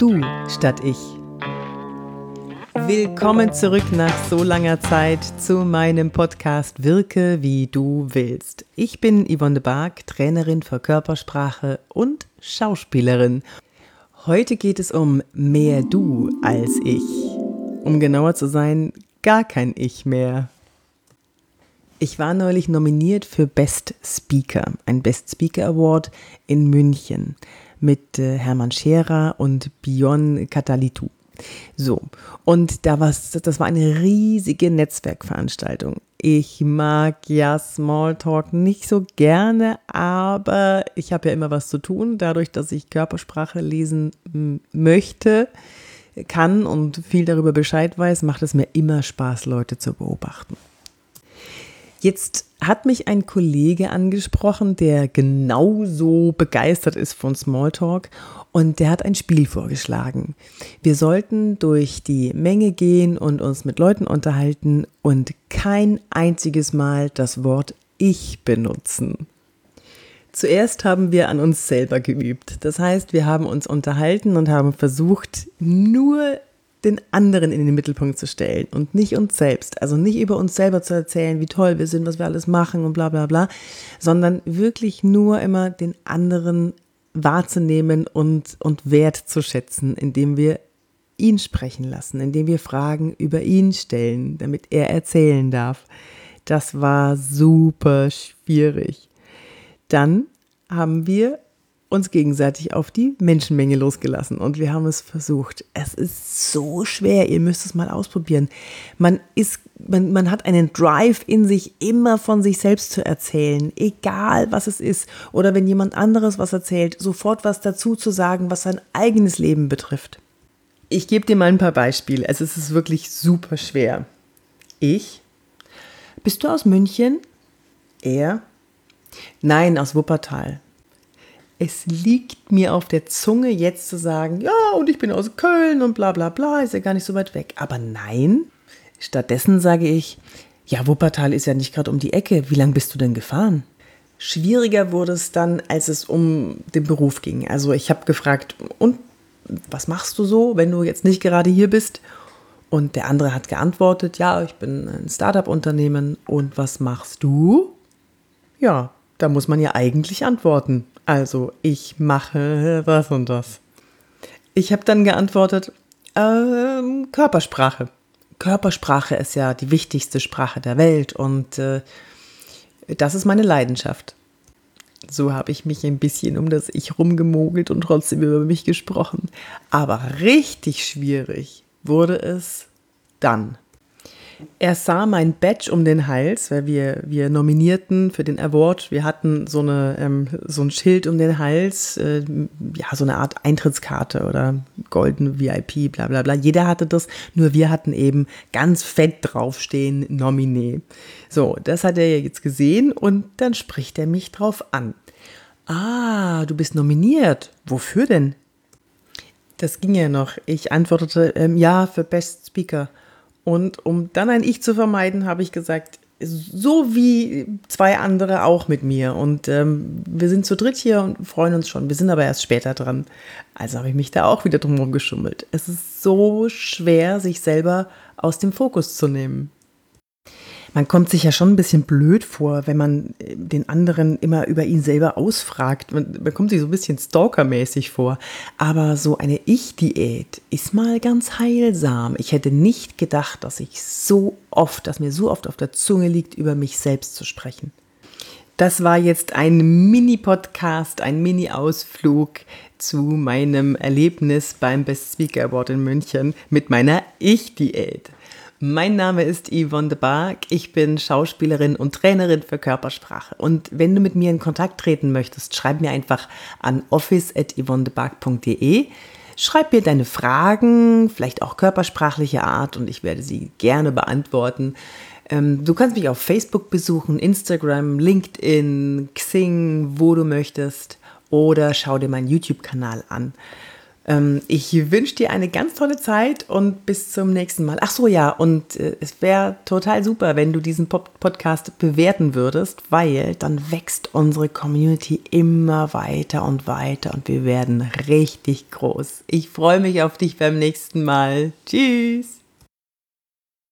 Du statt ich. Willkommen zurück nach so langer Zeit zu meinem Podcast Wirke wie du willst. Ich bin Yvonne de Barg, Trainerin für Körpersprache und Schauspielerin. Heute geht es um mehr du als ich. Um genauer zu sein, gar kein Ich mehr. Ich war neulich nominiert für Best Speaker, ein Best Speaker Award in München mit äh, Hermann Scherer und Bion Katalitu. So, und da das war eine riesige Netzwerkveranstaltung. Ich mag ja Smalltalk nicht so gerne, aber ich habe ja immer was zu tun, dadurch, dass ich Körpersprache lesen möchte, kann und viel darüber Bescheid weiß, macht es mir immer Spaß, Leute zu beobachten. Jetzt hat mich ein Kollege angesprochen, der genauso begeistert ist von Smalltalk und der hat ein Spiel vorgeschlagen. Wir sollten durch die Menge gehen und uns mit Leuten unterhalten und kein einziges Mal das Wort ich benutzen. Zuerst haben wir an uns selber geübt. Das heißt, wir haben uns unterhalten und haben versucht, nur den anderen in den Mittelpunkt zu stellen und nicht uns selbst. Also nicht über uns selber zu erzählen, wie toll wir sind, was wir alles machen und bla bla bla, sondern wirklich nur immer den anderen wahrzunehmen und, und wertzuschätzen, indem wir ihn sprechen lassen, indem wir Fragen über ihn stellen, damit er erzählen darf. Das war super schwierig. Dann haben wir uns gegenseitig auf die Menschenmenge losgelassen und wir haben es versucht. Es ist so schwer, ihr müsst es mal ausprobieren. Man ist, man, man hat einen Drive in sich, immer von sich selbst zu erzählen, egal was es ist. Oder wenn jemand anderes was erzählt, sofort was dazu zu sagen, was sein eigenes Leben betrifft. Ich gebe dir mal ein paar Beispiele. Also es ist wirklich super schwer. Ich. Bist du aus München? Er. Nein, aus Wuppertal es liegt mir auf der Zunge jetzt zu sagen, ja, und ich bin aus Köln und bla bla bla, ist ja gar nicht so weit weg. Aber nein, stattdessen sage ich, ja, Wuppertal ist ja nicht gerade um die Ecke, wie lange bist du denn gefahren? Schwieriger wurde es dann, als es um den Beruf ging. Also ich habe gefragt, und was machst du so, wenn du jetzt nicht gerade hier bist? Und der andere hat geantwortet, ja, ich bin ein Startup-Unternehmen. Und was machst du? Ja, da muss man ja eigentlich antworten. Also, ich mache das und das. Ich habe dann geantwortet, ähm, Körpersprache. Körpersprache ist ja die wichtigste Sprache der Welt und äh, das ist meine Leidenschaft. So habe ich mich ein bisschen um das Ich rumgemogelt und trotzdem über mich gesprochen. Aber richtig schwierig wurde es dann. Er sah mein Badge um den Hals, weil wir, wir nominierten für den Award. Wir hatten so, eine, ähm, so ein Schild um den Hals, äh, ja, so eine Art Eintrittskarte oder Golden VIP, bla bla bla. Jeder hatte das, nur wir hatten eben ganz fett draufstehen, Nominee. So, das hat er jetzt gesehen und dann spricht er mich drauf an. Ah, du bist nominiert. Wofür denn? Das ging ja noch. Ich antwortete, ähm, ja, für Best Speaker. Und um dann ein Ich zu vermeiden, habe ich gesagt, so wie zwei andere auch mit mir. Und ähm, wir sind zu dritt hier und freuen uns schon. Wir sind aber erst später dran. Also habe ich mich da auch wieder drum geschummelt. Es ist so schwer, sich selber aus dem Fokus zu nehmen man kommt sich ja schon ein bisschen blöd vor, wenn man äh, den anderen immer über ihn selber ausfragt. Man, man kommt sich so ein bisschen stalkermäßig vor. Aber so eine Ich-Diät ist mal ganz heilsam. Ich hätte nicht gedacht, dass ich so oft, dass mir so oft auf der Zunge liegt, über mich selbst zu sprechen. Das war jetzt ein Mini-Podcast, ein Mini-Ausflug zu meinem Erlebnis beim Best Speaker Award in München mit meiner Ich-Diät. Mein Name ist Yvonne de Barg. Ich bin Schauspielerin und Trainerin für Körpersprache. Und wenn du mit mir in Kontakt treten möchtest, schreib mir einfach an office.yvonnedebarg.de. Schreib mir deine Fragen, vielleicht auch körpersprachliche Art, und ich werde sie gerne beantworten. Ähm, du kannst mich auf Facebook besuchen, Instagram, LinkedIn, Xing, wo du möchtest, oder schau dir meinen YouTube-Kanal an. Ähm, ich wünsche dir eine ganz tolle Zeit und bis zum nächsten Mal. Ach so, ja, und äh, es wäre total super, wenn du diesen Podcast bewerten würdest, weil dann wächst unsere Community immer weiter und weiter und wir werden richtig groß. Ich freue mich auf dich beim nächsten Mal. Tschüss.